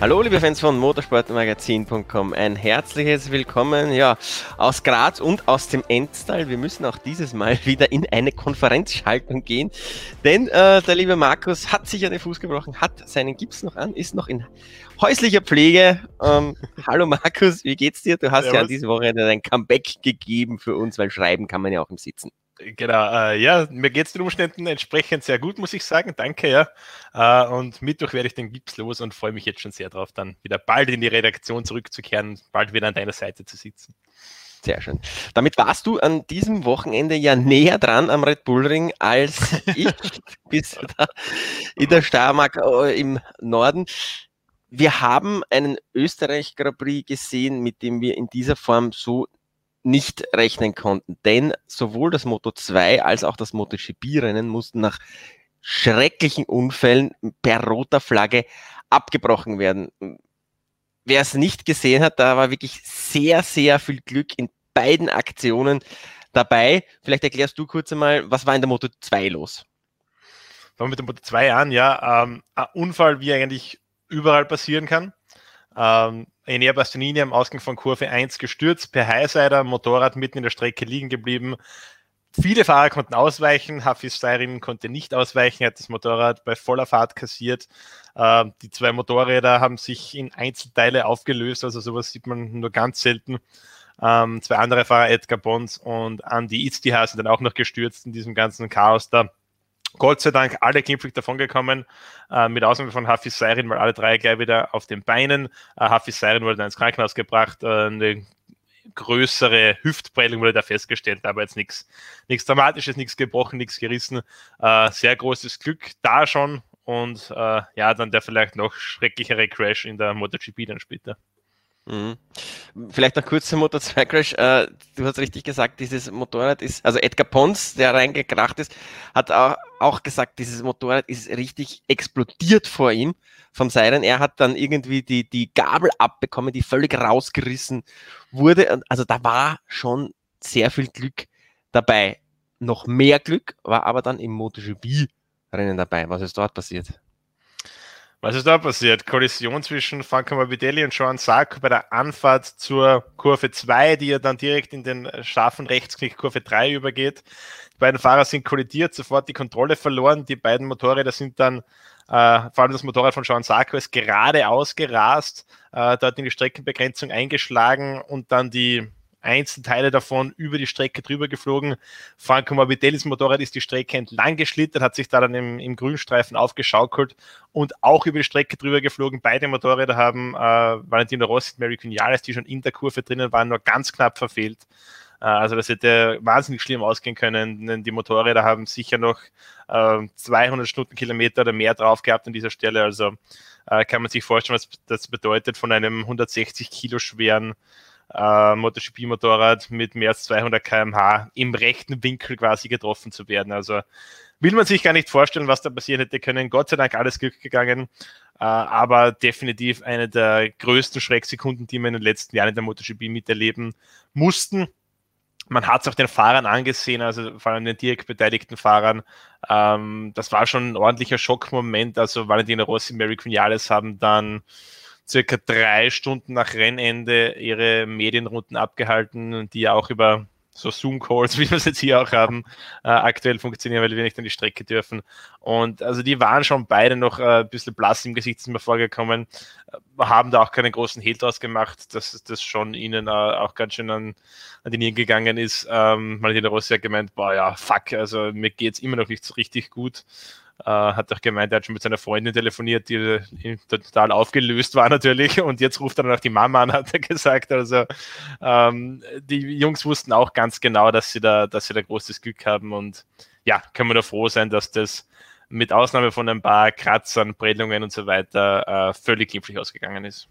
Hallo liebe Fans von motorsportmagazin.com, ein herzliches Willkommen ja, aus Graz und aus dem Endstall. Wir müssen auch dieses Mal wieder in eine Konferenzschaltung gehen, denn äh, der liebe Markus hat sich an den Fuß gebrochen, hat seinen Gips noch an, ist noch in häuslicher Pflege. Ähm, hallo Markus, wie geht's dir? Du hast ja, ja diese Woche dein Comeback gegeben für uns, weil schreiben kann man ja auch im Sitzen. Genau, äh, ja, mir geht es den Umständen entsprechend sehr gut, muss ich sagen. Danke, ja. Äh, und Mittwoch werde ich den Gips los und freue mich jetzt schon sehr drauf, dann wieder bald in die Redaktion zurückzukehren, bald wieder an deiner Seite zu sitzen. Sehr schön. Damit warst du an diesem Wochenende ja näher dran am Red Bull Ring als ich bis da in der Steiermark äh, im Norden. Wir haben einen Österreich Grand Prix gesehen, mit dem wir in dieser Form so nicht rechnen konnten. Denn sowohl das Moto 2 als auch das MotoGP-Rennen mussten nach schrecklichen Unfällen per roter Flagge abgebrochen werden. Wer es nicht gesehen hat, da war wirklich sehr, sehr viel Glück in beiden Aktionen dabei. Vielleicht erklärst du kurz einmal, was war in der Moto 2 los? Fangen wir mit der Moto 2 an, ja. Ähm, ein Unfall, wie eigentlich überall passieren kann. Ähm, Enea Bastianini am Ausgang von Kurve 1 gestürzt, per Highsider, Motorrad mitten in der Strecke liegen geblieben. Viele Fahrer konnten ausweichen, Hafiz Seirin konnte nicht ausweichen, hat das Motorrad bei voller Fahrt kassiert. Äh, die zwei Motorräder haben sich in Einzelteile aufgelöst, also sowas sieht man nur ganz selten. Ähm, zwei andere Fahrer, Edgar Bons und Andy Itztiha, sind dann auch noch gestürzt in diesem ganzen Chaos da. Gott sei Dank alle glimpflich davongekommen, äh, mit Ausnahme von Hafiz Seirin, weil alle drei gleich wieder auf den Beinen. Äh, Hafiz Seirin wurde dann ins Krankenhaus gebracht, äh, eine größere Hüftprellung wurde da festgestellt, aber jetzt nichts nichts Dramatisches, nichts gebrochen, nichts gerissen. Äh, sehr großes Glück da schon und äh, ja, dann der vielleicht noch schrecklichere Crash in der MotoGP dann später. Mhm. Vielleicht noch kurz zum Motor 2 Crash. Äh, du hast richtig gesagt, dieses Motorrad ist, also Edgar Pons, der reingekracht ist, hat auch, auch gesagt, dieses Motorrad ist richtig explodiert vor ihm vom Seiren. Er hat dann irgendwie die, die Gabel abbekommen, die völlig rausgerissen wurde. Also da war schon sehr viel Glück dabei. Noch mehr Glück war aber dann im MotoGP-Rennen dabei. Was ist dort passiert? Was ist da passiert? Kollision zwischen Franco Morbidelli und Joan Sarko bei der Anfahrt zur Kurve 2, die ja dann direkt in den scharfen Rechtsknick Kurve 3 übergeht. Die beiden Fahrer sind kollidiert, sofort die Kontrolle verloren. Die beiden Motorräder sind dann, äh, vor allem das Motorrad von Joan Sarko, ist geradeaus gerast, äh, dort in die Streckenbegrenzung eingeschlagen und dann die Einzelteile davon über die Strecke drüber geflogen. Franco Morbidellis Motorrad ist die Strecke entlang geschlittert, hat sich da dann im, im Grünstreifen aufgeschaukelt und auch über die Strecke drüber geflogen. Beide Motorräder haben äh, Valentino Rossi und Mary Quinales, die schon in der Kurve drinnen waren, nur ganz knapp verfehlt. Äh, also das hätte wahnsinnig schlimm ausgehen können, denn die Motorräder haben sicher noch äh, 200 Stundenkilometer oder mehr drauf gehabt an dieser Stelle. Also äh, kann man sich vorstellen, was das bedeutet von einem 160 Kilo schweren äh, MotoGP-Motorrad mit mehr als 200 km/h im rechten Winkel quasi getroffen zu werden. Also will man sich gar nicht vorstellen, was da passieren hätte können. Gott sei Dank alles Glück gegangen, äh, aber definitiv eine der größten Schrecksekunden, die wir in den letzten Jahren in der MotoGP miterleben mussten. Man hat es auch den Fahrern angesehen, also vor allem den direkt beteiligten Fahrern. Ähm, das war schon ein ordentlicher Schockmoment. Also Valentino Rossi Mary Quinales haben dann circa drei Stunden nach Rennende ihre Medienrunden abgehalten, die ja auch über so Zoom-Calls, wie wir es jetzt hier auch haben, äh, aktuell funktionieren, weil wir nicht an die Strecke dürfen. Und also die waren schon beide noch äh, ein bisschen blass im Gesicht, sind mir vorgekommen, äh, haben da auch keinen großen Hehl draus gemacht, dass das schon ihnen äh, auch ganz schön an, an die Nieren gegangen ist. Ähm, Martina Rossi hat gemeint, boah ja, fuck, also mir geht's immer noch nicht so richtig gut. Äh, hat auch gemeint, er hat schon mit seiner Freundin telefoniert, die, die total aufgelöst war natürlich. Und jetzt ruft er dann auch die Mama an, hat er gesagt. Also ähm, die Jungs wussten auch ganz genau, dass sie da, dass sie da großes Glück haben. Und ja, können wir da froh sein, dass das mit Ausnahme von ein paar Kratzern, Prellungen und so weiter äh, völlig glimpflich ausgegangen ist.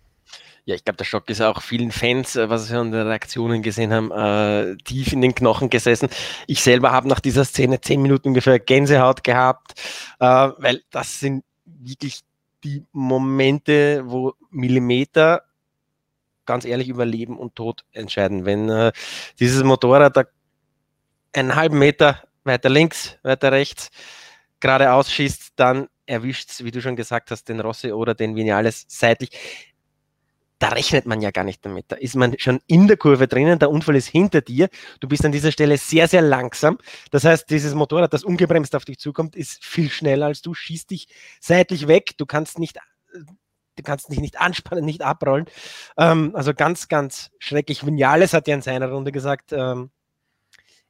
Ja, ich glaube, der Schock ist auch vielen Fans, äh, was wir an den Reaktionen gesehen haben, äh, tief in den Knochen gesessen. Ich selber habe nach dieser Szene zehn Minuten ungefähr Gänsehaut gehabt, äh, weil das sind wirklich die Momente, wo Millimeter ganz ehrlich über Leben und Tod entscheiden. Wenn äh, dieses Motorrad da einen halben Meter weiter links, weiter rechts geradeaus schießt, dann erwischt, wie du schon gesagt hast, den Rossi oder den Vinales seitlich. Da rechnet man ja gar nicht damit. Da ist man schon in der Kurve drinnen, der Unfall ist hinter dir. Du bist an dieser Stelle sehr, sehr langsam. Das heißt, dieses Motorrad, das ungebremst auf dich zukommt, ist viel schneller als du, schießt dich seitlich weg. Du kannst nicht du kannst dich nicht anspannen, nicht abrollen. Ähm, also ganz, ganz schrecklich. Vinales hat ja in seiner Runde gesagt, ähm,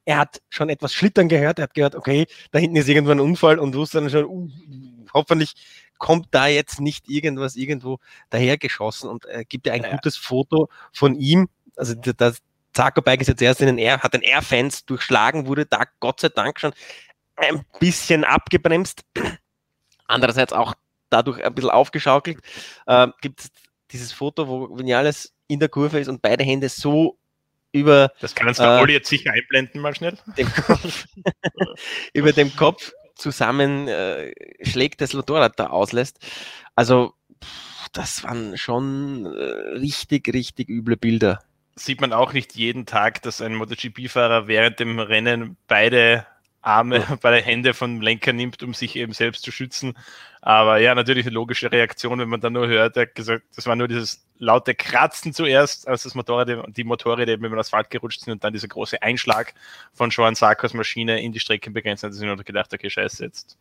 er hat schon etwas schlittern gehört. Er hat gehört, okay, da hinten ist irgendwo ein Unfall und wusste dann schon, uh, hoffentlich kommt da jetzt nicht irgendwas irgendwo dahergeschossen und äh, gibt ja ein ja. gutes Foto von ihm. Also das Bike ist jetzt erst in den Air, hat den Air-Fans durchschlagen, wurde da Gott sei Dank schon ein bisschen abgebremst. Andererseits auch dadurch ein bisschen aufgeschaukelt. Äh, gibt es dieses Foto, wo Vinales in der Kurve ist und beide Hände so über. Das kannst du äh, Olli jetzt sicher einblenden, mal schnell. Dem Kopf, über dem Kopf zusammen äh, schlägt, das Motorrad da auslässt. Also, das waren schon äh, richtig, richtig üble Bilder. Sieht man auch nicht jeden Tag, dass ein MotoGP-Fahrer während dem Rennen beide Arme, beide Hände vom Lenker nimmt, um sich eben selbst zu schützen. Aber ja, natürlich eine logische Reaktion, wenn man dann nur hört, er gesagt, das war nur dieses laute Kratzen zuerst, als das Motorrad, die Motorräder eben über den Asphalt gerutscht sind und dann dieser große Einschlag von Joan Sarkos Maschine in die Streckenbegrenzung. Da sind wir gedacht, okay, scheiße, jetzt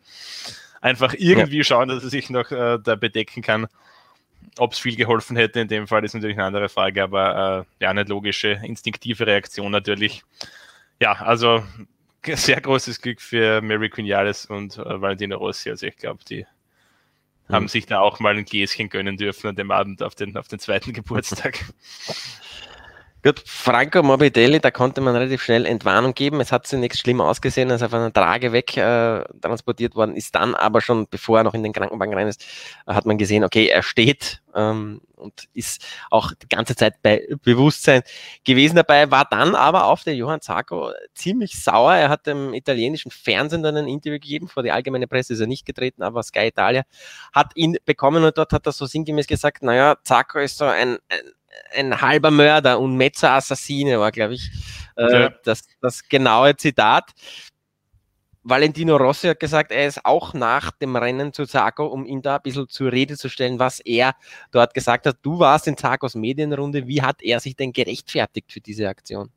einfach irgendwie ja. schauen, dass er sich noch äh, da bedecken kann. Ob es viel geholfen hätte in dem Fall, ist natürlich eine andere Frage, aber äh, ja, eine logische, instinktive Reaktion natürlich. Ja, also sehr großes Glück für Mary Quinales und äh, Valentino Rossi. Also ich glaube, die haben sich da auch mal ein Gläschen gönnen dürfen an dem Abend auf den, auf den zweiten Geburtstag. Gut, Franco Morbidelli, da konnte man relativ schnell Entwarnung geben. Es hat zunächst schlimm ausgesehen, als er von einer Trage weg äh, transportiert worden ist. Dann aber schon, bevor er noch in den Krankenwagen rein ist, hat man gesehen, okay, er steht ähm, und ist auch die ganze Zeit bei Bewusstsein gewesen dabei, war dann aber auf der Johann Zarco ziemlich sauer. Er hat dem italienischen Fernsehen dann ein Interview gegeben, vor die allgemeine Presse ist er nicht getreten, aber Sky Italia hat ihn bekommen und dort hat er so sinngemäß gesagt, naja, Zarco ist so ein, ein ein halber Mörder und Metzer-Assassine war, glaube ich, äh, ja. das, das genaue Zitat. Valentino Rossi hat gesagt, er ist auch nach dem Rennen zu Zago, um ihn da ein bisschen zur Rede zu stellen, was er dort gesagt hat. Du warst in Zagos Medienrunde. Wie hat er sich denn gerechtfertigt für diese Aktion?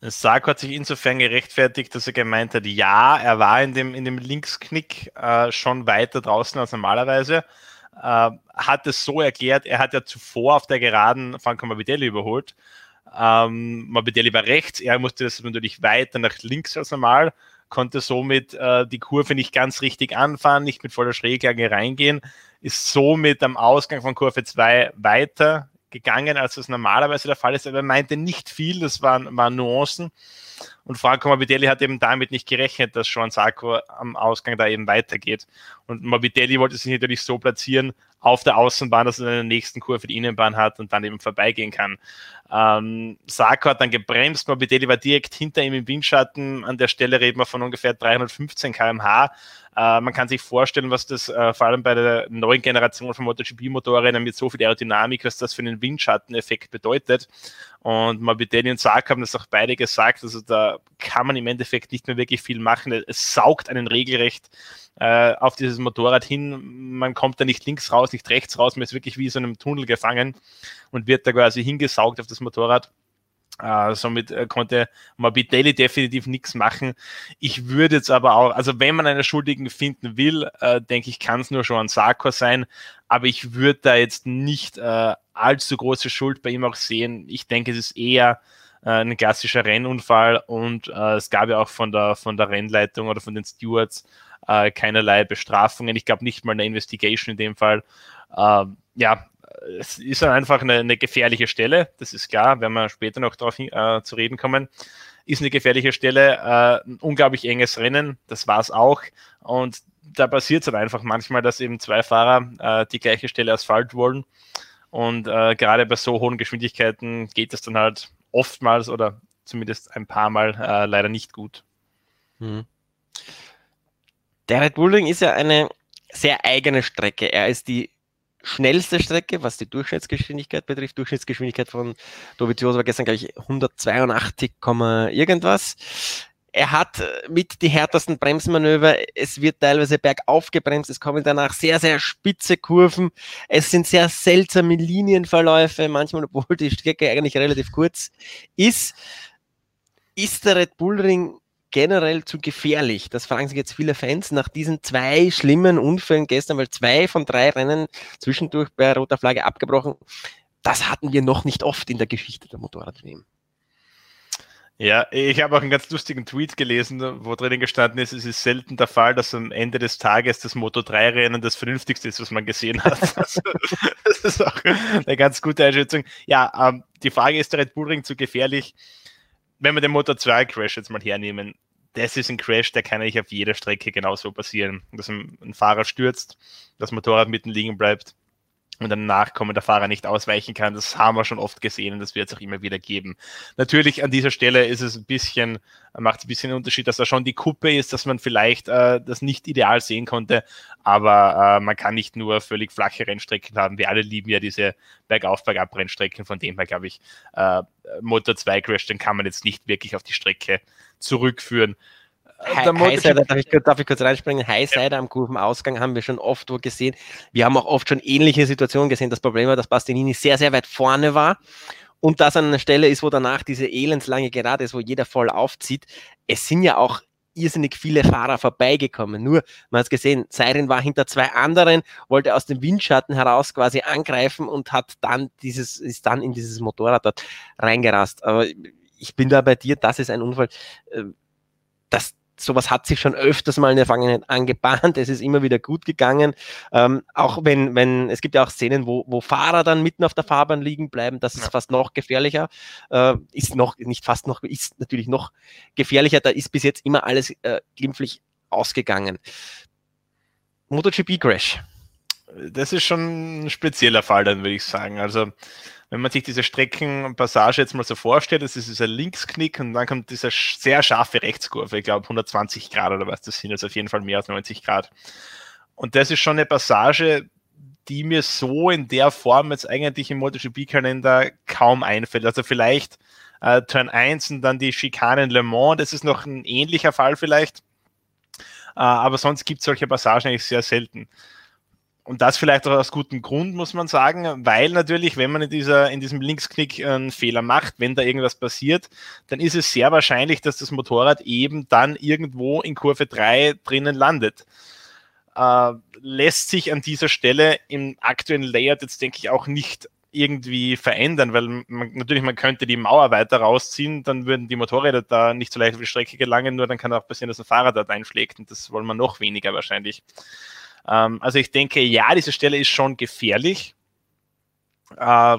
Sarko hat sich insofern gerechtfertigt, dass er gemeint hat, ja, er war in dem, in dem Linksknick äh, schon weiter draußen als normalerweise hat es so erklärt, er hat ja zuvor auf der Geraden Franco Morbidelli überholt. Ähm, Morbidelli war rechts, er musste das natürlich weiter nach links als normal, konnte somit äh, die Kurve nicht ganz richtig anfahren, nicht mit voller Schräglage reingehen, ist somit am Ausgang von Kurve 2 weiter gegangen, als das normalerweise der Fall ist. Aber er meinte nicht viel, das waren, waren Nuancen. Und Franco Morbidelli hat eben damit nicht gerechnet, dass Sean Sarko am Ausgang da eben weitergeht. Und Morbidelli wollte sich natürlich so platzieren auf der Außenbahn, dass er in der nächsten Kurve die Innenbahn hat und dann eben vorbeigehen kann. Ähm, Sarko hat dann gebremst, Morbidelli war direkt hinter ihm im Windschatten. An der Stelle reden wir von ungefähr 315 km/h. Äh, man kann sich vorstellen, was das äh, vor allem bei der neuen Generation von MotoGP-Motorrädern mit so viel Aerodynamik, was das für einen Windschatteneffekt bedeutet. Und Morbidelli und Sark haben das auch beide gesagt. Also da kann man im Endeffekt nicht mehr wirklich viel machen. Es saugt einen regelrecht äh, auf dieses Motorrad hin. Man kommt da nicht links raus, nicht rechts raus. Man ist wirklich wie so einem Tunnel gefangen und wird da quasi hingesaugt auf das Motorrad. Uh, somit uh, konnte Morbidelli definitiv nichts machen. Ich würde jetzt aber auch, also wenn man einen Schuldigen finden will, uh, denke ich, kann es nur schon Sarko sein, aber ich würde da jetzt nicht allzu große Schuld bei ihm auch sehen. Ich denke, es ist eher ein klassischer Rennunfall und es gab ja auch von der, von der Rennleitung oder von den Stewards keinerlei Bestrafungen. Ich glaube nicht mal eine Investigation in dem Fall. Ähm, ja, es ist einfach eine, eine, gefährliche Stelle, das ist klar, wenn wir später noch darauf äh, zu reden kommen. Ist eine gefährliche Stelle, äh, ein unglaublich enges Rennen, das war es auch. Und da passiert es halt einfach manchmal, dass eben zwei Fahrer äh, die gleiche Stelle Asphalt wollen. Und äh, gerade bei so hohen Geschwindigkeiten geht es dann halt oftmals oder zumindest ein paar Mal äh, leider nicht gut. Mhm. Der Red Bull Ring ist ja eine sehr eigene Strecke. Er ist die schnellste Strecke, was die Durchschnittsgeschwindigkeit betrifft. Durchschnittsgeschwindigkeit von Dovizioso war gestern, glaube ich, 182, irgendwas. er hat äh, mit die härtesten Bremsmanöver, es wird teilweise bergauf gebremst, es kommen danach sehr, sehr spitze Kurven, es sind sehr seltsame Linienverläufe, manchmal, obwohl die Strecke eigentlich relativ kurz ist. Ist der Red Bull Ring generell zu gefährlich? Das fragen sich jetzt viele Fans nach diesen zwei schlimmen Unfällen gestern, weil zwei von drei Rennen zwischendurch bei roter Flagge abgebrochen. Das hatten wir noch nicht oft in der Geschichte der Motorrad-WM. Ja, ich habe auch einen ganz lustigen Tweet gelesen, wo drinnen gestanden ist, es ist selten der Fall, dass am Ende des Tages das Moto3-Rennen das vernünftigste ist, was man gesehen hat. Also, das ist auch eine ganz gute Einschätzung. Ja, ähm, die Frage ist der Red Bull Ring zu gefährlich? Wenn wir den Moto 2 Crash jetzt mal hernehmen, das ist ein Crash, der kann eigentlich auf jeder Strecke genauso passieren. Dass ein, ein Fahrer stürzt, das Motorrad mitten liegen bleibt und dann nachkommender Fahrer nicht ausweichen kann. Das haben wir schon oft gesehen und das wird es auch immer wieder geben. Natürlich an dieser Stelle ist es ein bisschen, macht es ein bisschen Unterschied, dass da schon die Kuppe ist, dass man vielleicht äh, das nicht ideal sehen konnte, aber äh, man kann nicht nur völlig flache Rennstrecken haben. Wir alle lieben ja diese Bergauf, Bergab Rennstrecken, von dem her glaube ich, äh, Motor 2 Crash, den kann man jetzt nicht wirklich auf die Strecke zurückführen. Highsider, darf ich, darf ich kurz reinspringen? Highsider am Kurvenausgang haben wir schon oft wo gesehen. Wir haben auch oft schon ähnliche Situationen gesehen. Das Problem war, dass Bastianini sehr, sehr weit vorne war und das an einer Stelle ist, wo danach diese elendslange Gerade ist, wo jeder voll aufzieht. Es sind ja auch irrsinnig viele Fahrer vorbeigekommen. Nur, man hat es gesehen, Seirin war hinter zwei anderen, wollte aus dem Windschatten heraus quasi angreifen und hat dann dieses, ist dann in dieses Motorrad dort reingerast. Aber ich bin da bei dir, das ist ein Unfall. Äh, das, sowas hat sich schon öfters mal in der Vergangenheit angebahnt. Es ist immer wieder gut gegangen. Ähm, auch wenn, wenn, es gibt ja auch Szenen, wo, wo Fahrer dann mitten auf der Fahrbahn liegen bleiben, das ist ja. fast noch gefährlicher. Äh, ist noch, nicht fast noch, ist natürlich noch gefährlicher. Da ist bis jetzt immer alles äh, glimpflich ausgegangen. MotoGP Crash. Das ist schon ein spezieller Fall, dann würde ich sagen. Also, wenn man sich diese Streckenpassage jetzt mal so vorstellt, das ist dieser Linksknick und dann kommt diese sehr scharfe Rechtskurve, ich glaube 120 Grad oder was das sind, also auf jeden Fall mehr als 90 Grad. Und das ist schon eine Passage, die mir so in der Form jetzt eigentlich im MotoGP-Kalender kaum einfällt. Also vielleicht äh, Turn 1 und dann die Schikanen Le Mans, das ist noch ein ähnlicher Fall vielleicht. Äh, aber sonst gibt es solche Passagen eigentlich sehr selten und das vielleicht auch aus gutem Grund, muss man sagen, weil natürlich, wenn man in, dieser, in diesem Linksknick einen Fehler macht, wenn da irgendwas passiert, dann ist es sehr wahrscheinlich, dass das Motorrad eben dann irgendwo in Kurve 3 drinnen landet. Äh, lässt sich an dieser Stelle im aktuellen Layout jetzt, denke ich, auch nicht irgendwie verändern, weil man, natürlich man könnte die Mauer weiter rausziehen, dann würden die Motorräder da nicht so leicht auf die Strecke gelangen, nur dann kann auch passieren, dass ein Fahrrad dort einschlägt und das wollen wir noch weniger wahrscheinlich. Ähm, also ich denke, ja, diese Stelle ist schon gefährlich. Äh,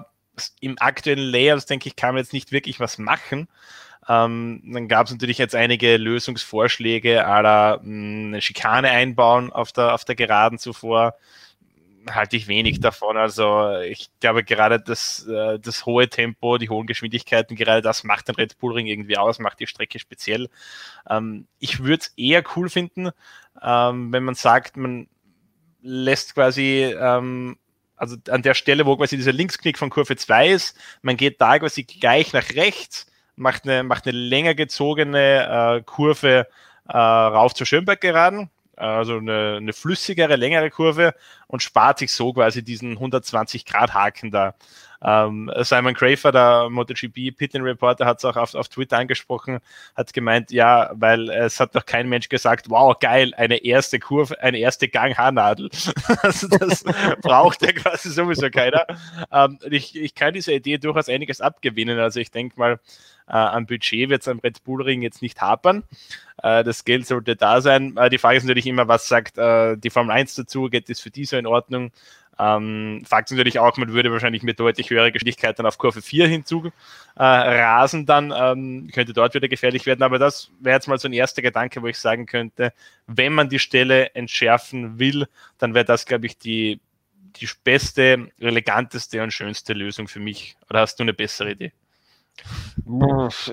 Im aktuellen Layout, denke ich, kann man jetzt nicht wirklich was machen. Ähm, dann gab es natürlich jetzt einige Lösungsvorschläge, aller hm, eine Schikane einbauen auf der, auf der Geraden zuvor. Halte ich wenig davon. Also ich glaube gerade das, äh, das hohe Tempo, die hohen Geschwindigkeiten, gerade das macht den Red Bull Ring irgendwie aus, macht die Strecke speziell. Ähm, ich würde es eher cool finden, ähm, wenn man sagt, man lässt quasi, ähm, also an der Stelle, wo quasi dieser Linksknick von Kurve 2 ist, man geht da quasi gleich nach rechts, macht eine, macht eine länger gezogene äh, Kurve äh, rauf zur Schönberg geraden, also eine, eine flüssigere, längere Kurve und spart sich so quasi diesen 120 Grad Haken da. Ähm, Simon Crafer, der MotoGP Pitlin Reporter, hat es auch auf, auf Twitter angesprochen, hat gemeint, ja, weil es hat noch kein Mensch gesagt, wow, geil, eine erste Kurve, eine erste Gang-Haarnadel. also das braucht ja quasi sowieso keiner. Ähm, ich, ich kann dieser Idee durchaus einiges abgewinnen. Also ich denke mal, äh, am Budget wird es am Red Bull Ring jetzt nicht hapern. Äh, das Geld sollte da sein. Äh, die Frage ist natürlich immer, was sagt äh, die Formel 1 dazu? Geht das für die so in Ordnung? Ähm, Fakt ist natürlich auch, man würde wahrscheinlich mit deutlich höherer Geschwindigkeit dann auf Kurve 4 hinzu äh, rasen, dann ähm, könnte dort wieder gefährlich werden. Aber das wäre jetzt mal so ein erster Gedanke, wo ich sagen könnte, wenn man die Stelle entschärfen will, dann wäre das, glaube ich, die, die beste, eleganteste und schönste Lösung für mich. Oder hast du eine bessere Idee?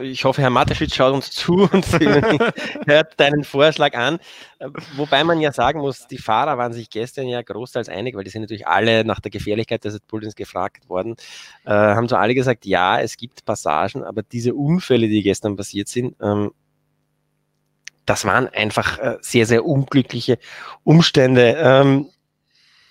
Ich hoffe, Herr Mateschitz schaut uns zu und hört deinen Vorschlag an. Wobei man ja sagen muss, die Fahrer waren sich gestern ja großteils einig, weil die sind natürlich alle nach der Gefährlichkeit des Bullens gefragt worden. Äh, haben so alle gesagt, ja, es gibt Passagen, aber diese Unfälle, die gestern passiert sind, ähm, das waren einfach äh, sehr, sehr unglückliche Umstände. Ähm,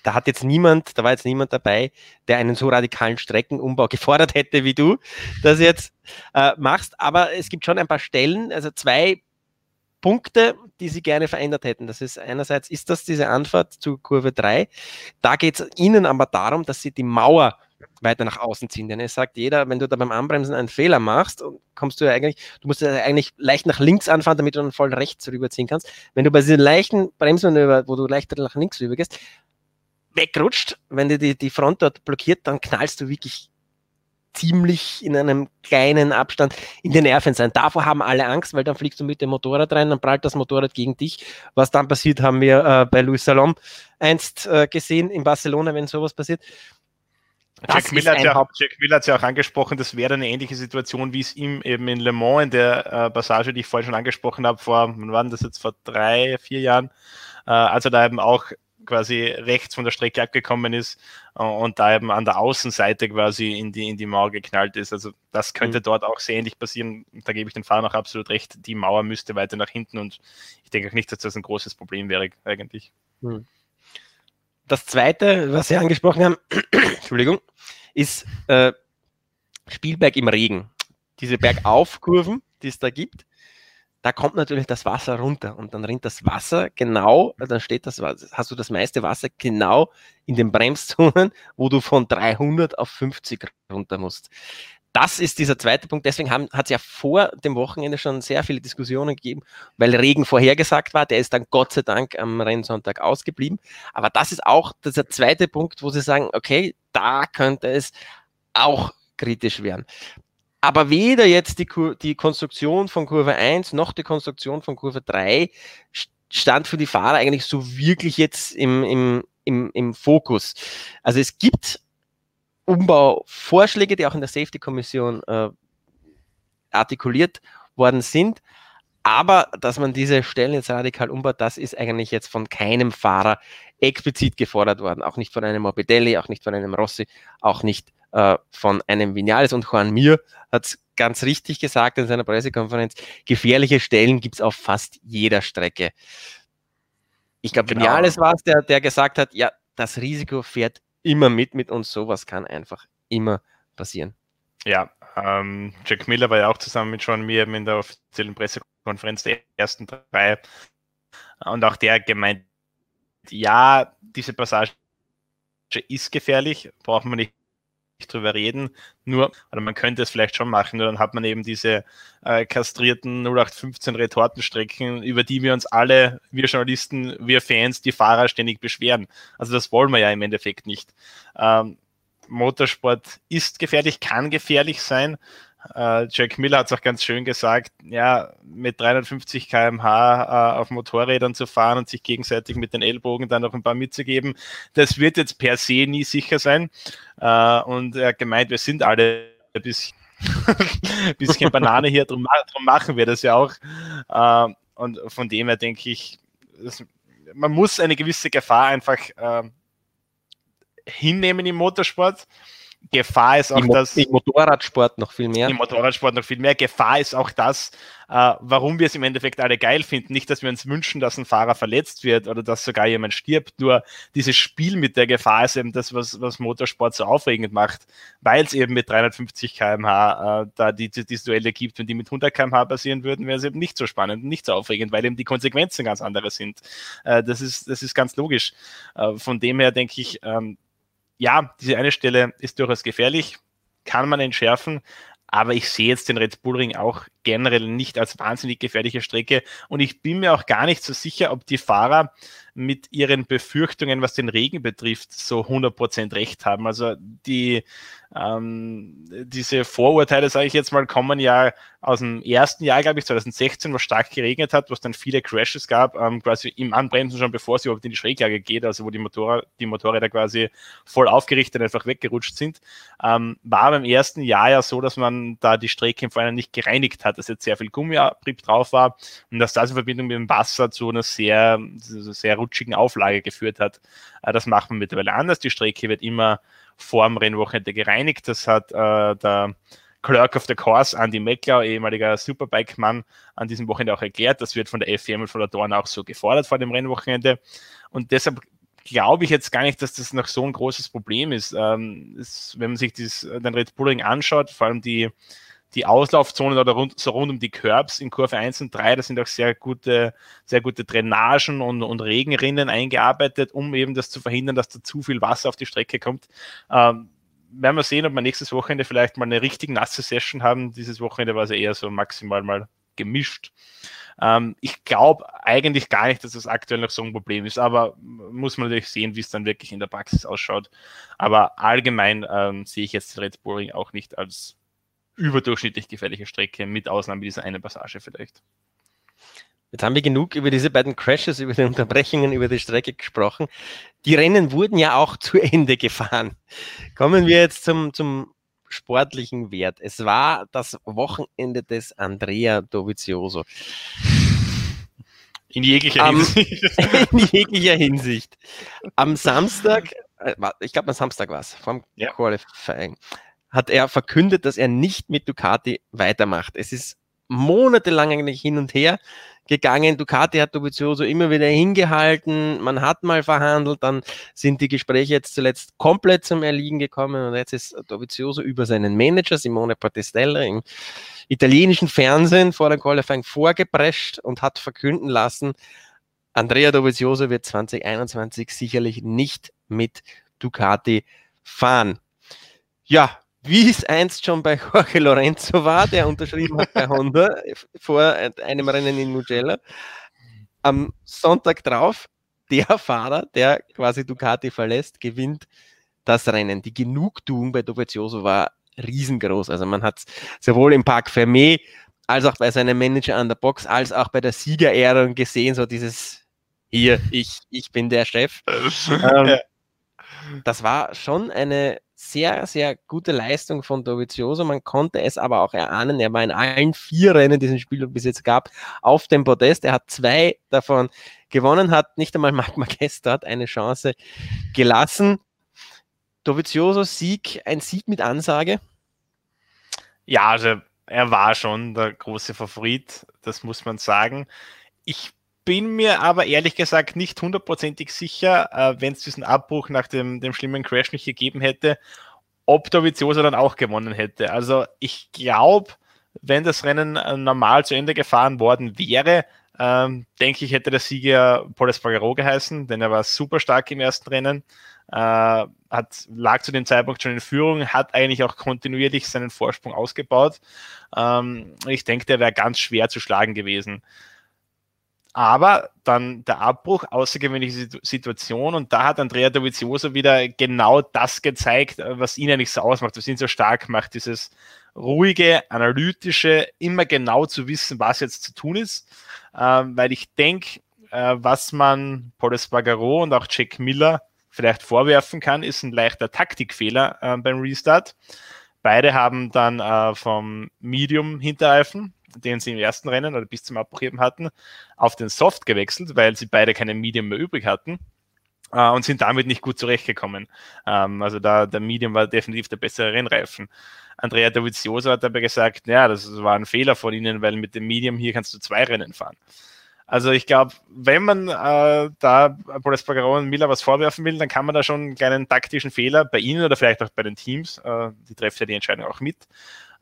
da hat jetzt niemand, da war jetzt niemand dabei, der einen so radikalen Streckenumbau gefordert hätte, wie du das jetzt äh, machst. Aber es gibt schon ein paar Stellen, also zwei Punkte, die sie gerne verändert hätten. Das ist einerseits ist das diese Anfahrt zu Kurve 3. Da geht es ihnen aber darum, dass sie die Mauer weiter nach außen ziehen. Denn es sagt jeder, wenn du da beim Anbremsen einen Fehler machst, kommst du ja eigentlich, du musst ja eigentlich leicht nach links anfahren, damit du dann voll rechts rüberziehen kannst. Wenn du bei diesen leichten Bremsmanöver, wo du leichter nach links rübergehst, wegrutscht, wenn dir die, die Front dort blockiert, dann knallst du wirklich ziemlich in einem kleinen Abstand in den Nerven sein. Davor haben alle Angst, weil dann fliegst du mit dem Motorrad rein, dann prallt das Motorrad gegen dich. Was dann passiert, haben wir äh, bei Luis Salom einst äh, gesehen in Barcelona, wenn sowas passiert. Jack Miller, hat ja auch, Jack Miller hat ja auch angesprochen, das wäre eine ähnliche Situation, wie es ihm eben in Le Mans in der äh, Passage, die ich vorhin schon angesprochen habe, vor, wann war das jetzt, vor drei, vier Jahren, äh, als er da eben auch quasi rechts von der Strecke abgekommen ist äh, und da eben an der Außenseite quasi in die, in die Mauer geknallt ist. Also das könnte mhm. dort auch sehr ähnlich passieren. Da gebe ich den Fahrern auch absolut recht. Die Mauer müsste weiter nach hinten und ich denke auch nicht, dass das ein großes Problem wäre eigentlich. Mhm. Das zweite, was Sie angesprochen haben, Entschuldigung, ist äh, Spielberg im Regen. Diese Bergaufkurven, die es da gibt, da kommt natürlich das Wasser runter und dann rinnt das Wasser genau, dann steht das, hast du das meiste Wasser genau in den Bremszonen, wo du von 300 auf 50 runter musst. Das ist dieser zweite Punkt. Deswegen hat es ja vor dem Wochenende schon sehr viele Diskussionen gegeben, weil Regen vorhergesagt war. Der ist dann Gott sei Dank am Rennsonntag ausgeblieben. Aber das ist auch dieser zweite Punkt, wo sie sagen, okay, da könnte es auch kritisch werden. Aber weder jetzt die, die Konstruktion von Kurve 1 noch die Konstruktion von Kurve 3 stand für die Fahrer eigentlich so wirklich jetzt im, im, im, im Fokus. Also es gibt Umbauvorschläge, die auch in der Safety-Kommission äh, artikuliert worden sind. Aber dass man diese Stellen jetzt radikal umbaut, das ist eigentlich jetzt von keinem Fahrer explizit gefordert worden. Auch nicht von einem Morbidelli, auch nicht von einem Rossi, auch nicht äh, von einem Vinales. Und Juan Mir hat es ganz richtig gesagt in seiner Pressekonferenz, gefährliche Stellen gibt es auf fast jeder Strecke. Ich glaube, genau. Vinales war es, der, der gesagt hat, ja, das Risiko fährt immer mit mit uns, sowas kann einfach immer passieren. Ja, ähm, Jack Miller war ja auch zusammen mit Sean Mir in der offiziellen Pressekonferenz der ersten drei und auch der gemeint, ja, diese Passage ist gefährlich, braucht man nicht drüber reden. Nur, oder man könnte es vielleicht schon machen, nur dann hat man eben diese äh, kastrierten 0815 Retortenstrecken, über die wir uns alle, wir Journalisten, wir Fans, die Fahrer ständig beschweren. Also das wollen wir ja im Endeffekt nicht. Ähm, Motorsport ist gefährlich, kann gefährlich sein. Uh, Jack Miller hat es auch ganz schön gesagt, ja, mit 350 km/h uh, auf Motorrädern zu fahren und sich gegenseitig mit den Ellbogen dann noch ein paar mitzugeben, das wird jetzt per se nie sicher sein. Uh, und er hat gemeint, wir sind alle ein bisschen, bisschen Banane hier, drum, drum, machen wir das ja auch. und von dem her denke ich, das, man muss eine gewisse Gefahr einfach hinnehmen im Motorsport. Gefahr ist auch Im, das. Im Motorradsport noch viel mehr. Im Motorradsport noch viel mehr. Gefahr ist auch das, äh, warum wir es im Endeffekt alle geil finden. Nicht, dass wir uns wünschen, dass ein Fahrer verletzt wird oder dass sogar jemand stirbt. Nur dieses Spiel mit der Gefahr ist eben das, was, was Motorsport so aufregend macht, weil es eben mit 350 km/h äh, da die, die, diese Duelle gibt. Wenn die mit 100 km/h passieren würden, wäre es eben nicht so spannend und nicht so aufregend, weil eben die Konsequenzen ganz andere sind. Äh, das, ist, das ist ganz logisch. Äh, von dem her denke ich, ähm, ja, diese eine Stelle ist durchaus gefährlich, kann man entschärfen, aber ich sehe jetzt den Red Bull Ring auch generell nicht als wahnsinnig gefährliche Strecke und ich bin mir auch gar nicht so sicher, ob die Fahrer mit ihren Befürchtungen, was den Regen betrifft, so 100% recht haben. Also die, ähm, diese Vorurteile, sage ich jetzt mal, kommen ja aus dem ersten Jahr, glaube ich, 2016, wo stark geregnet hat, wo es dann viele Crashes gab, ähm, quasi im Anbremsen schon, bevor es überhaupt in die Schräglage geht, also wo die, Motorrad, die Motorräder quasi voll aufgerichtet einfach weggerutscht sind. Ähm, war beim ersten Jahr ja so, dass man da die Strecke im Vorhinein nicht gereinigt hat, dass jetzt sehr viel Gummiabrieb drauf war und dass das in Verbindung mit dem Wasser zu einer sehr, sehr rutschigen Auflage geführt hat. Äh, das macht man mittlerweile anders. Die Strecke wird immer vor dem Rennwochenende gereinigt. Das hat äh, der Clerk of the Course, Andy Meckler, ehemaliger Superbike-Mann, an diesem Wochenende auch erklärt. Das wird von der FEM und von der Dorn auch so gefordert vor dem Rennwochenende. Und deshalb glaube ich jetzt gar nicht, dass das noch so ein großes Problem ist. Ähm, ist wenn man sich dieses, den Red Bull Ring anschaut, vor allem die, die Auslaufzonen oder rund, so rund um die Curbs in Kurve 1 und 3, da sind auch sehr gute, sehr gute Drainagen und, und Regenrinnen eingearbeitet, um eben das zu verhindern, dass da zu viel Wasser auf die Strecke kommt. Ähm, werden wir sehen, ob wir nächstes Wochenende vielleicht mal eine richtig nasse Session haben. Dieses Wochenende war es eher so maximal mal gemischt. Ähm, ich glaube eigentlich gar nicht, dass das aktuell noch so ein Problem ist, aber muss man natürlich sehen, wie es dann wirklich in der Praxis ausschaut. Aber allgemein ähm, sehe ich jetzt Red Bull auch nicht als überdurchschnittlich gefährliche Strecke, mit Ausnahme dieser eine Passage vielleicht. Jetzt haben wir genug über diese beiden Crashes, über die Unterbrechungen, über die Strecke gesprochen. Die Rennen wurden ja auch zu Ende gefahren. Kommen wir jetzt zum, zum sportlichen Wert. Es war das Wochenende des Andrea Dovizioso. In jeglicher Am- Hinsicht. In jeglicher Hinsicht. Am Samstag, äh, ich glaube am Samstag war es, vom Ja. Qualifying, hat er verkündet, dass er nicht mit Ducati weitermacht. Es ist monatelang eigentlich hin und her gegangen. Ducati hat Dovizioso immer wieder hingehalten. Man hat mal verhandelt, dann sind die Gespräche jetzt zuletzt komplett zum Erliegen gekommen und jetzt ist Dovizioso über seinen Manager Simone Battistella im italienischen Fernsehen vor der Qualifying vorgeprescht und hat verkünden lassen, Andrea Dovizioso wird 2021 sicherlich nicht mit Ducati fahren. Ja, wie es einst schon bei Jorge Lorenzo war, der unterschrieben hat bei Honda vor einem Rennen in Mugello. Am Sonntag drauf, der Fahrer, der quasi Ducati verlässt, gewinnt das Rennen. Die Genugtuung bei Dovizioso war riesengroß. Also man hat sowohl im Park Fermé als auch bei seinem Manager an der Box, als auch bei der Siegerehrung gesehen, so dieses hier, ich, ich bin der Chef. Ähm. Das war schon eine sehr, sehr gute Leistung von Dovizioso. Man konnte es aber auch erahnen. Er war in allen vier Rennen, die es im Spiel bis jetzt gab, auf dem Podest. Er hat zwei davon gewonnen, hat nicht einmal Marc Marquez dort eine Chance gelassen. Dovizioso Sieg, ein Sieg mit Ansage. Ja, also er war schon der große Favorit, das muss man sagen. Ich bin mir aber ehrlich gesagt nicht hundertprozentig sicher, äh, wenn es diesen Abbruch nach dem, dem schlimmen Crash nicht gegeben hätte, ob Dovizioso dann auch gewonnen hätte. Also ich glaube, wenn das Rennen äh, normal zu Ende gefahren worden wäre, ähm, denke ich, hätte der Sieger Paul Espargaro geheißen, denn er war super stark im ersten Rennen, äh, hat, lag zu dem Zeitpunkt schon in Führung, hat eigentlich auch kontinuierlich seinen Vorsprung ausgebaut. Ähm, ich denke, der wäre ganz schwer zu schlagen gewesen. Aber dann der Abbruch, außergewöhnliche Situ- Situation. Und da hat Andrea Dovizioso wieder genau das gezeigt, äh, was ihn eigentlich so ausmacht, was ihn so stark macht, dieses ruhige, analytische, immer genau zu wissen, was jetzt zu tun ist, ähm, weil ich denke, äh, was man Paul Espargaro und auch Jack Miller vielleicht vorwerfen kann, ist ein leichter Taktikfehler äh, beim Restart. Beide haben dann äh, vom Medium-Hinterreifen, den sie im ersten Rennen oder bis zum Abbruch eben hatten, auf den Soft gewechselt, weil sie beide keine Medium mehr übrig hatten äh, und sind damit nicht gut zurechtgekommen. Ähm, also da der Medium war definitiv der bessere Rennreifen. Andrea Dovizioso hat aber gesagt, ja, das war ein Fehler von ihnen, weil mit dem Medium hier kannst du zwei Rennen fahren. Also ich glaube, wenn man äh, da Paul Espargaro und Miller was vorwerfen will, dann kann man da schon einen kleinen taktischen Fehler bei ihnen oder vielleicht auch bei den Teams, äh, die treffen ja die Entscheidung auch mit,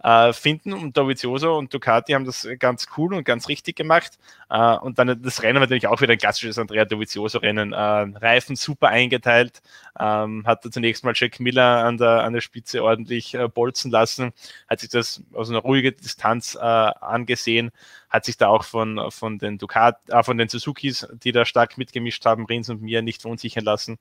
äh, finden. Und Dovizioso und Ducati haben das ganz cool und ganz richtig gemacht. Äh, und dann das Rennen natürlich auch wieder ein klassisches Andrea Dovizioso-Rennen. Äh, Reifen super eingeteilt, ähm, hat da zunächst mal Jack Miller an der, an der Spitze ordentlich äh, bolzen lassen, hat sich das aus einer ruhigen Distanz äh, angesehen, hat sich da auch von, von den Ducat, äh, von den Suzukis, die da stark mitgemischt haben, Rins und mir nicht verunsichern lassen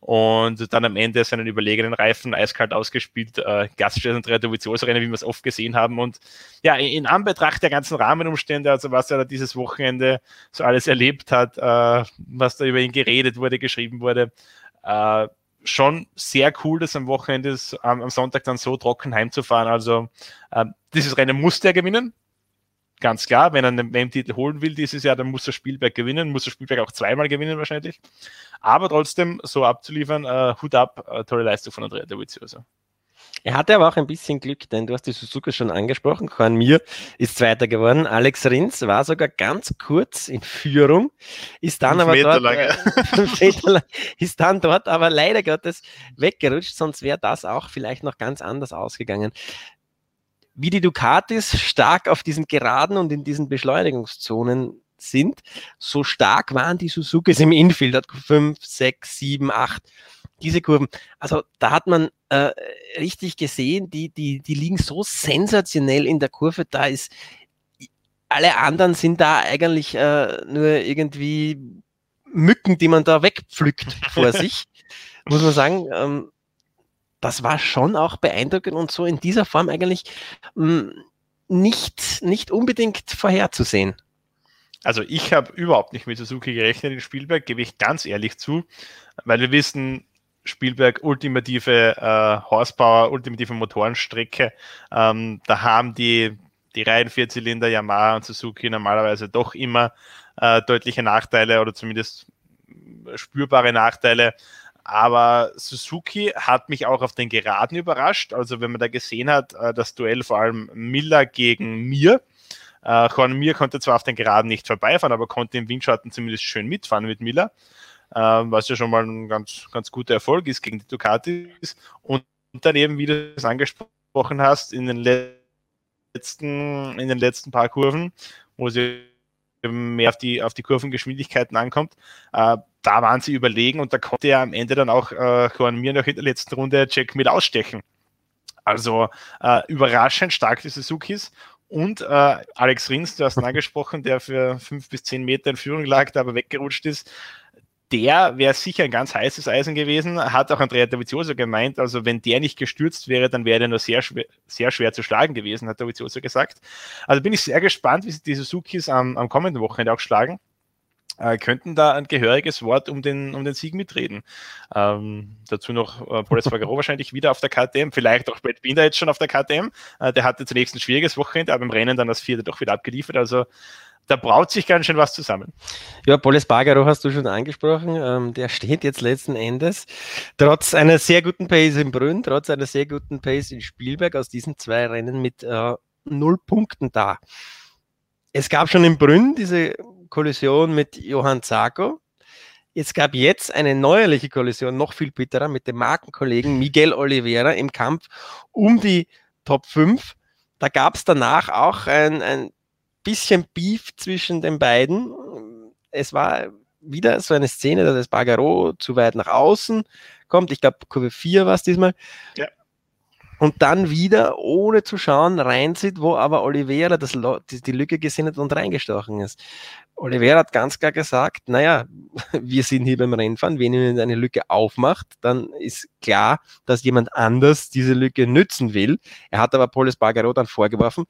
und dann am Ende seinen überlegenen Reifen eiskalt ausgespielt, äh, klassisches Andrea wie wir es oft gesehen haben. Und ja, in Anbetracht der ganzen Rahmenumstände, also was er da dieses Wochenende so alles erlebt hat, äh, was da über ihn geredet wurde, geschrieben wurde, äh, schon sehr cool, das am Wochenende, am, am Sonntag dann so trocken heimzufahren. Also äh, dieses Rennen musste er gewinnen. Ganz klar, wenn er einen WM-Titel holen will dieses Jahr, dann muss er Spielberg gewinnen, muss er Spielberg auch zweimal gewinnen wahrscheinlich. Aber trotzdem so abzuliefern, äh, Hut ab, äh, tolle Leistung von Andrea Dovizioso. Er hatte aber auch ein bisschen Glück, denn du hast die Suzuka schon angesprochen. Juan Mir ist Zweiter geworden. Alex Rins war sogar ganz kurz in Führung, ist dann aber dort, äh, lang, ist dann dort aber leider Gottes weggerutscht, sonst wäre das auch vielleicht noch ganz anders ausgegangen. Wie die Ducatis stark auf diesen Geraden und in diesen Beschleunigungszonen sind, so stark waren die Suzukis im Infield, 5, 6, 7, 8 diese Kurven. Also da hat man äh, richtig gesehen, die, die, die liegen so sensationell in der Kurve, da ist alle anderen sind da eigentlich äh, nur irgendwie Mücken, die man da wegpflückt vor sich, muss man sagen. Ähm, das war schon auch beeindruckend und so in dieser Form eigentlich mh, hm, nicht, nicht unbedingt vorherzusehen. Also ich habe überhaupt nicht mit Suzuki gerechnet in Spielberg, gebe ich ganz ehrlich zu, weil wir wissen, Spielberg ultimative äh, Horsepower, ultimative Motorenstrecke. Ähm, da haben die, die Reihen Vierzylinder Yamaha und Suzuki normalerweise doch immer äh, deutliche Nachteile oder zumindest spürbare Nachteile. Aber Suzuki hat mich auch auf den Geraden überrascht. Also wenn man da gesehen hat, äh, das Duell vor allem Miller gegen Mir. Äh, Juan Mir konnte zwar auf den Geraden nicht vorbeifahren, aber konnte im Windschatten zumindest schön mitfahren mit Miller ähm, was ja schon mal ein ganz, ganz guter Erfolg ist gegen die Ducatis. Und dann eben, wie du es angesprochen hast, in den letzten, in den letzten paar Kurven, wo sie mehr auf die, auf die Kurvengeschwindigkeiten ankommt, äh, da waren sie überlegen und da konnte ja am Ende dann auch äh, Juan Mir noch in der letzten Runde Jack mit ausstechen. Also äh, überraschend stark die Suzukis und äh, Alex Rins, du hast ihn angesprochen, der für fünf bis zehn Meter in Führung lag, da aber weggerutscht ist der wäre sicher ein ganz heißes Eisen gewesen, hat auch Andrea Davizioso gemeint, also wenn der nicht gestürzt wäre, dann wäre er nur sehr schwer, sehr schwer zu schlagen gewesen, hat Davizioso gesagt. Also bin ich sehr gespannt, wie sich die Suzukis am, am kommenden Wochenende auch schlagen. Äh, könnten da ein gehöriges Wort um den, um den Sieg mitreden. Ähm, dazu noch äh, Paul Espargaro wahrscheinlich wieder auf der KTM, vielleicht auch Brad Binder jetzt schon auf der KTM. Äh, der hatte zunächst ein schwieriges Wochenende, aber im Rennen dann das vierte doch wieder abgeliefert. Also da braut sich ganz schön was zusammen. Ja, Paul Espargaro hast du schon angesprochen. Ähm, der steht jetzt letzten Endes trotz einer sehr guten Pace in Brünn, trotz einer sehr guten Pace in Spielberg aus diesen zwei Rennen mit äh, null Punkten da. Es gab schon in Brünn diese Kollision mit Johann Zarco. Es gab jetzt eine neuerliche Kollision, noch viel bitterer, mit dem Markenkollegen Miguel Oliveira im Kampf um die Top 5. Da gab es danach auch ein, ein bisschen Beef zwischen den beiden. Es war wieder so eine Szene, dass das Bagaro zu weit nach außen kommt. Ich glaube, Kurve 4 war es diesmal. Ja. Und dann wieder, ohne zu schauen, reinzieht, wo aber Oliveira das, die Lücke gesehen hat und reingestochen ist. Oliveira hat ganz klar gesagt, naja, wir sind hier beim Rennfahren, wenn ihr eine Lücke aufmacht, dann ist klar, dass jemand anders diese Lücke nützen will. Er hat aber Polis Bagaro dann vorgeworfen,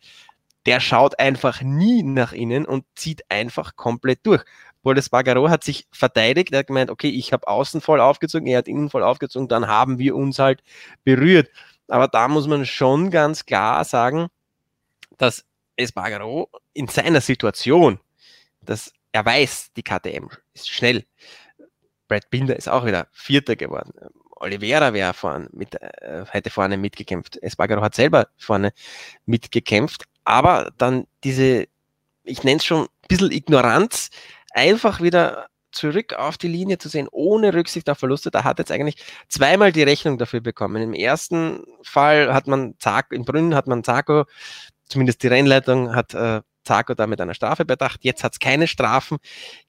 der schaut einfach nie nach innen und zieht einfach komplett durch. Boris Bagaro hat sich verteidigt, er hat gemeint, okay, ich habe außen voll aufgezogen, er hat innen voll aufgezogen, dann haben wir uns halt berührt. Aber da muss man schon ganz klar sagen, dass Espargaro in seiner Situation, dass er weiß, die KTM ist schnell. Brad Binder ist auch wieder Vierter geworden. Oliveira wäre vorne mit, äh, hätte vorne mitgekämpft. Espargaro hat selber vorne mitgekämpft, aber dann diese, ich nenne es schon ein bisschen Ignoranz, einfach wieder zurück auf die Linie zu sehen, ohne Rücksicht auf Verluste. Da hat jetzt eigentlich zweimal die Rechnung dafür bekommen. Im ersten Fall hat man Zarko, in Brünn hat man Zarko, zumindest die Rennleitung hat äh, Zarko da mit einer Strafe bedacht. Jetzt hat es keine Strafen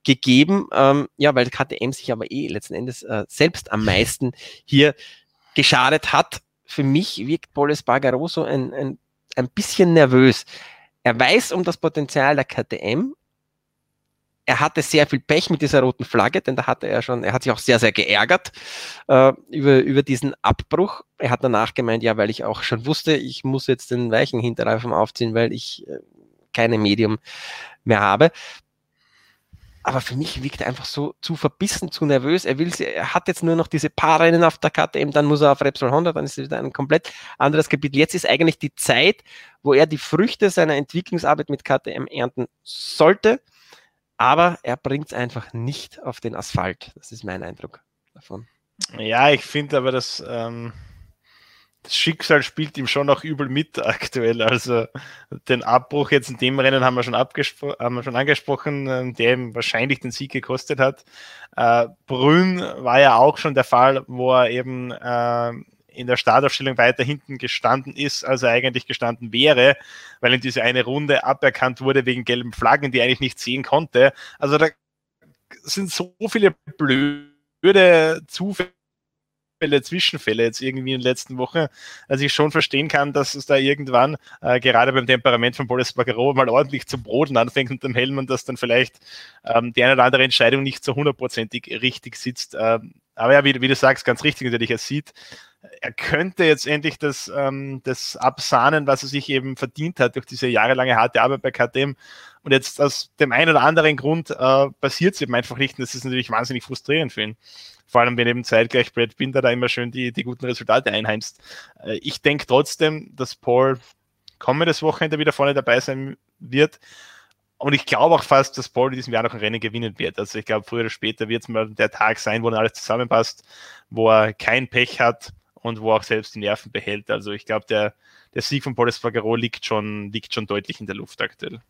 gegeben, ähm, ja, weil KTM sich aber eh letzten Endes äh, selbst am meisten hier geschadet hat. Für mich wirkt Boles Bargaroso ein, ein ein bisschen nervös. Er weiß um das Potenzial der KTM. Er hatte sehr viel Pech mit dieser roten Flagge, denn da hatte er schon, er hat sich auch sehr, sehr geärgert äh, über, über diesen Abbruch. Er hat danach gemeint, ja, weil ich auch schon wusste, ich muss jetzt den weichen Hinterreifen aufziehen, weil ich äh, keine Medium mehr habe aber für mich wirkt er einfach so zu verbissen, zu nervös. Er will, er hat jetzt nur noch diese paar Rennen auf der KTM, dann muss er auf Repsol Honda, dann ist es wieder ein komplett anderes Kapitel. Jetzt ist eigentlich die Zeit, wo er die Früchte seiner Entwicklungsarbeit mit KTM ernten sollte, aber er bringt es einfach nicht auf den Asphalt. Das ist mein Eindruck davon. Ja, ich finde aber, dass ähm, das Schicksal spielt ihm schon noch übel mit aktuell. Also den Abbruch jetzt in dem Rennen haben wir schon, haben wir schon angesprochen, ähm, der ihm wahrscheinlich den Sieg gekostet hat. Äh, Brünn war ja auch schon der Fall, wo er eben äh, in der Startaufstellung weiter hinten gestanden ist, als er eigentlich gestanden wäre, weil ihm diese eine Runde aberkannt wurde wegen gelben Flaggen, die er eigentlich nicht sehen konnte. Also da sind so viele blöde Zufälle Zwischenfälle, Zwischenfälle jetzt irgendwie in den letzten Wochen, als ich schon verstehen kann, dass es da irgendwann äh, gerade beim Temperament von Boris Bagaro mal ordentlich zum Broden anfängt und dem Helm und dass dann vielleicht ähm, die eine oder andere Entscheidung nicht so hundertprozentig richtig sitzt. Ähm, aber ja, wie, wie, du sagst, ganz richtig natürlich, er sieht, er könnte jetzt endlich das, ähm, das absahnen, was er sich eben verdient hat durch diese jahrelange harte Arbeit bei KTM. Und jetzt aus dem einen oder anderen Grund äh, passiert es eben einfach nicht. Und das ist natürlich wahnsinnig frustrierend für ihn. Vor allem, wenn eben zeitgleich Brad Binder da immer schön die, die guten Resultate einheimst. Äh, ich denke trotzdem, dass Paul kommendes Wochenende wieder vorne dabei sein wird. Und ich glaube auch fast, dass Paul in diesem Jahr noch ein Rennen gewinnen wird. Also ich glaube, früher oder später wird es mal der Tag sein, wo dann alles zusammenpasst, wo er kein Pech hat und wo auch selbst die Nerven behält. Also ich glaube, der, der Sieg von Paul Espargaro liegt schon, liegt schon deutlich in der Luft aktuell.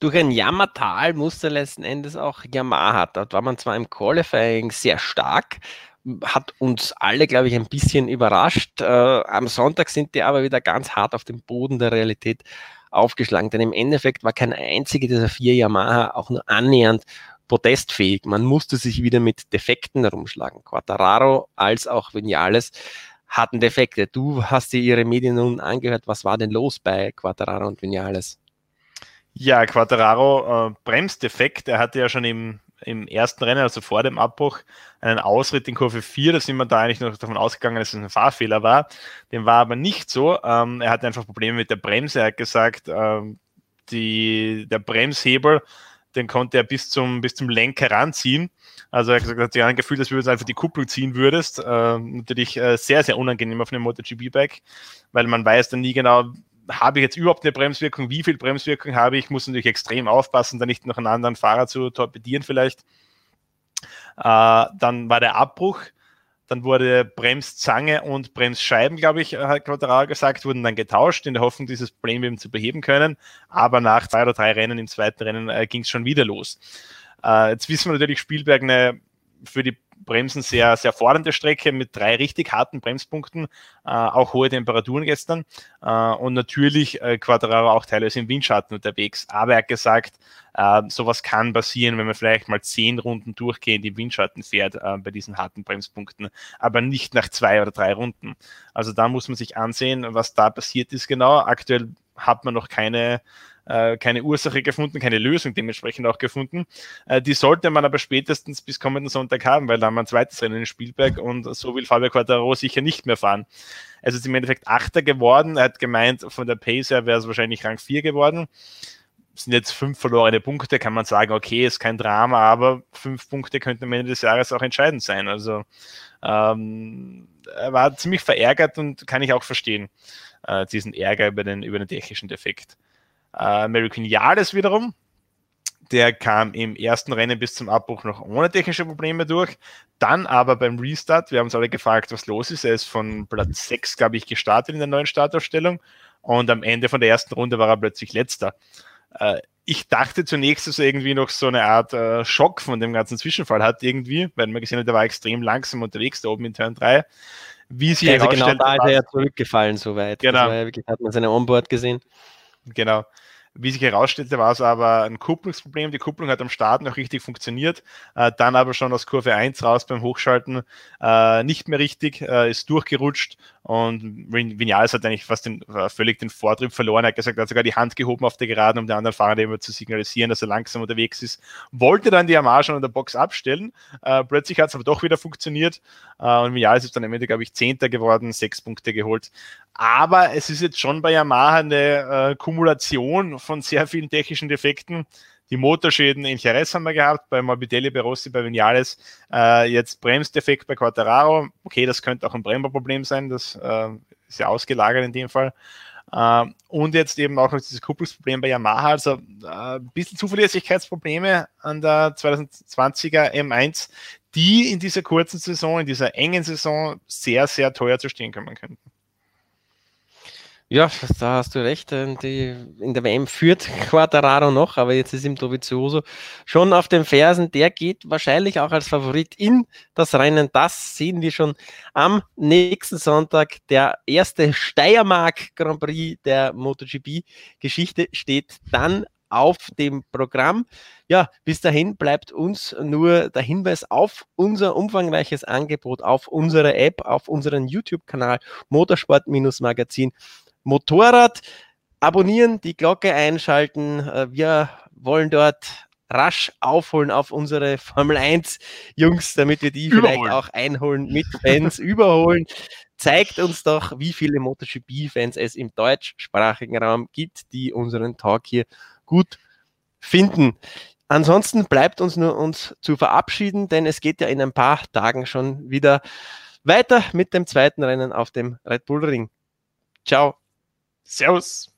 durch ein Jammertal musste letzten Endes auch Yamaha. Dort war man zwar im Qualifying sehr stark, hat uns alle, glaube ich, ein bisschen überrascht. Äh, am Sonntag sind die aber wieder ganz hart auf dem Boden der Realität aufgeschlagen, denn im Endeffekt war kein einziger dieser vier Yamaha auch nur annähernd protestfähig. Man musste sich wieder mit Defekten herumschlagen. Quattararo als auch Vinales hatten Defekte. Du hast dir ihre Medien nun angehört. Was war denn los bei Quattararo und Vinales? Ja, Quattararo äh, Bremsdefekt. Er hatte ja schon im, im ersten Rennen, also vor dem Abbruch, einen Ausritt in Kurve 4. Da sind wir da eigentlich noch davon ausgegangen, dass es ein Fahrfehler war. Dem war aber nicht so. Ähm, er hatte einfach Probleme mit der Bremse. Er hat gesagt, ähm, die, der Bremshebel, den konnte er bis zum, bis zum Lenker ranziehen. Also er hat gesagt, er hat ein Gefühl, dass du jetzt einfach die Kupplung ziehen würdest. Äh, natürlich äh, sehr, sehr unangenehm auf einem MotoGP-Bike, weil man weiß dann nie genau, habe ich jetzt überhaupt eine Bremswirkung? Wie viel Bremswirkung habe ich? Muss natürlich extrem aufpassen, da nicht noch einen anderen Fahrer zu torpedieren vielleicht. Äh, dann war der Abbruch, dann wurde Bremszange und Bremsscheiben, glaube ich, hat Quadral gesagt, wurden dann getauscht, in der Hoffnung, dieses Problem eben zu beheben können. Aber nach zwei oder drei Rennen im zweiten Rennen äh, ging es schon wieder los. Äh, jetzt wissen wir natürlich, Spielberg eine für die Bremsen sehr, sehr fordernde Strecke mit drei richtig harten Bremspunkten, äh, auch hohe Temperaturen gestern äh, und natürlich äh, Quadraro auch teilweise im Windschatten unterwegs. Aber er hat gesagt, äh, sowas kann passieren, wenn man vielleicht mal zehn Runden durchgehend im Windschatten fährt äh, bei diesen harten Bremspunkten, aber nicht nach zwei oder drei Runden. Also da muss man sich ansehen, was da passiert ist genau. Aktuell hat man noch keine keine Ursache gefunden, keine Lösung dementsprechend auch gefunden. Äh, die sollte man aber spätestens bis kommenden Sonntag haben, weil da haben wir ein zweites Rennen in Spielberg und so will Fabio Quattaro sicher nicht mehr fahren. Also ist im Endeffekt Achter geworden. Er hat gemeint, von der Pace her wäre es wahrscheinlich Rang 4 geworden. Es sind jetzt fünf verlorene Punkte, kann man sagen, okay, ist kein Drama, aber fünf Punkte könnten am Ende des Jahres auch entscheidend sein. Also ähm, er war ziemlich verärgert und kann ich auch verstehen, äh, diesen Ärger über den, über den technischen Defekt. Äh, Mary Queen Jades wiederum, der kam im ersten Rennen bis zum Abbruch noch ohne technische Probleme durch. Dann aber beim Restart, wir haben uns alle gefragt, was los ist. Er ist von Platz 6, glaube ich, gestartet in der neuen Startaufstellung. Und am Ende von der ersten Runde war er plötzlich letzter. Äh, ich dachte zunächst, dass er irgendwie noch so eine Art äh, Schock von dem ganzen Zwischenfall hat, irgendwie, weil man gesehen hat, er war extrem langsam unterwegs da oben in Turn 3. Wie sie also genau da ist er ja zurückgefallen soweit. Genau. Wirklich, hat man seine Onboard gesehen. Genau. Wie sich herausstellte, war es aber ein Kupplungsproblem. Die Kupplung hat am Start noch richtig funktioniert, äh, dann aber schon aus Kurve 1 raus beim Hochschalten äh, nicht mehr richtig, äh, ist durchgerutscht und Vinales hat eigentlich fast den, äh, völlig den Vortrieb verloren. Er hat gesagt, er hat sogar die Hand gehoben auf der Geraden, um den anderen Fahrer immer zu signalisieren, dass er langsam unterwegs ist. Wollte dann die Yamaha schon in der Box abstellen. Äh, plötzlich hat es aber doch wieder funktioniert äh, und Vinales ist dann am Ende, glaube ich, Zehnter geworden, sechs Punkte geholt. Aber es ist jetzt schon bei Yamaha eine äh, Kumulation von sehr vielen technischen Defekten. Die Motorschäden in Jerez haben wir gehabt, bei Morbidelli, bei Rossi, bei Vinales. Äh, jetzt Bremsdefekt bei Quattararo. Okay, das könnte auch ein Bremserproblem sein, das äh, ist ja ausgelagert in dem Fall. Uh, und jetzt eben auch noch dieses Kupplungsproblem bei Yamaha, also uh, ein bisschen Zuverlässigkeitsprobleme an der 2020er M1, die in dieser kurzen Saison, in dieser engen Saison sehr, sehr teuer zu stehen kommen könnten. Ja, da hast du recht. Äh, die, in der WM führt Quattararo noch, aber jetzt ist ihm Dovizioso schon auf den Fersen. Der geht wahrscheinlich auch als Favorit in das Rennen. Das sehen wir schon am nächsten Sonntag. Der erste Steiermark Grand Prix der MotoGP-Geschichte steht dann auf dem Programm. Ja, bis dahin bleibt uns nur der Hinweis auf unser umfangreiches Angebot, auf unsere App, auf unseren YouTube-Kanal Motorsport-Magazin Motorrad abonnieren, die Glocke einschalten. Äh, wir wollen dort rasch aufholen auf unsere Formel 1 Jungs, damit wir die überholen. vielleicht auch einholen mit Fans, überholen. Zeigt uns doch, wie viele MotoGP-Fans es im deutschsprachigen Raum gibt, die unseren Talk hier gut finden. Ansonsten bleibt uns nur uns zu verabschieden, denn es geht ja in ein paar Tagen schon wieder weiter mit dem zweiten Rennen auf dem Red Bull Ring. Ciao. Servus.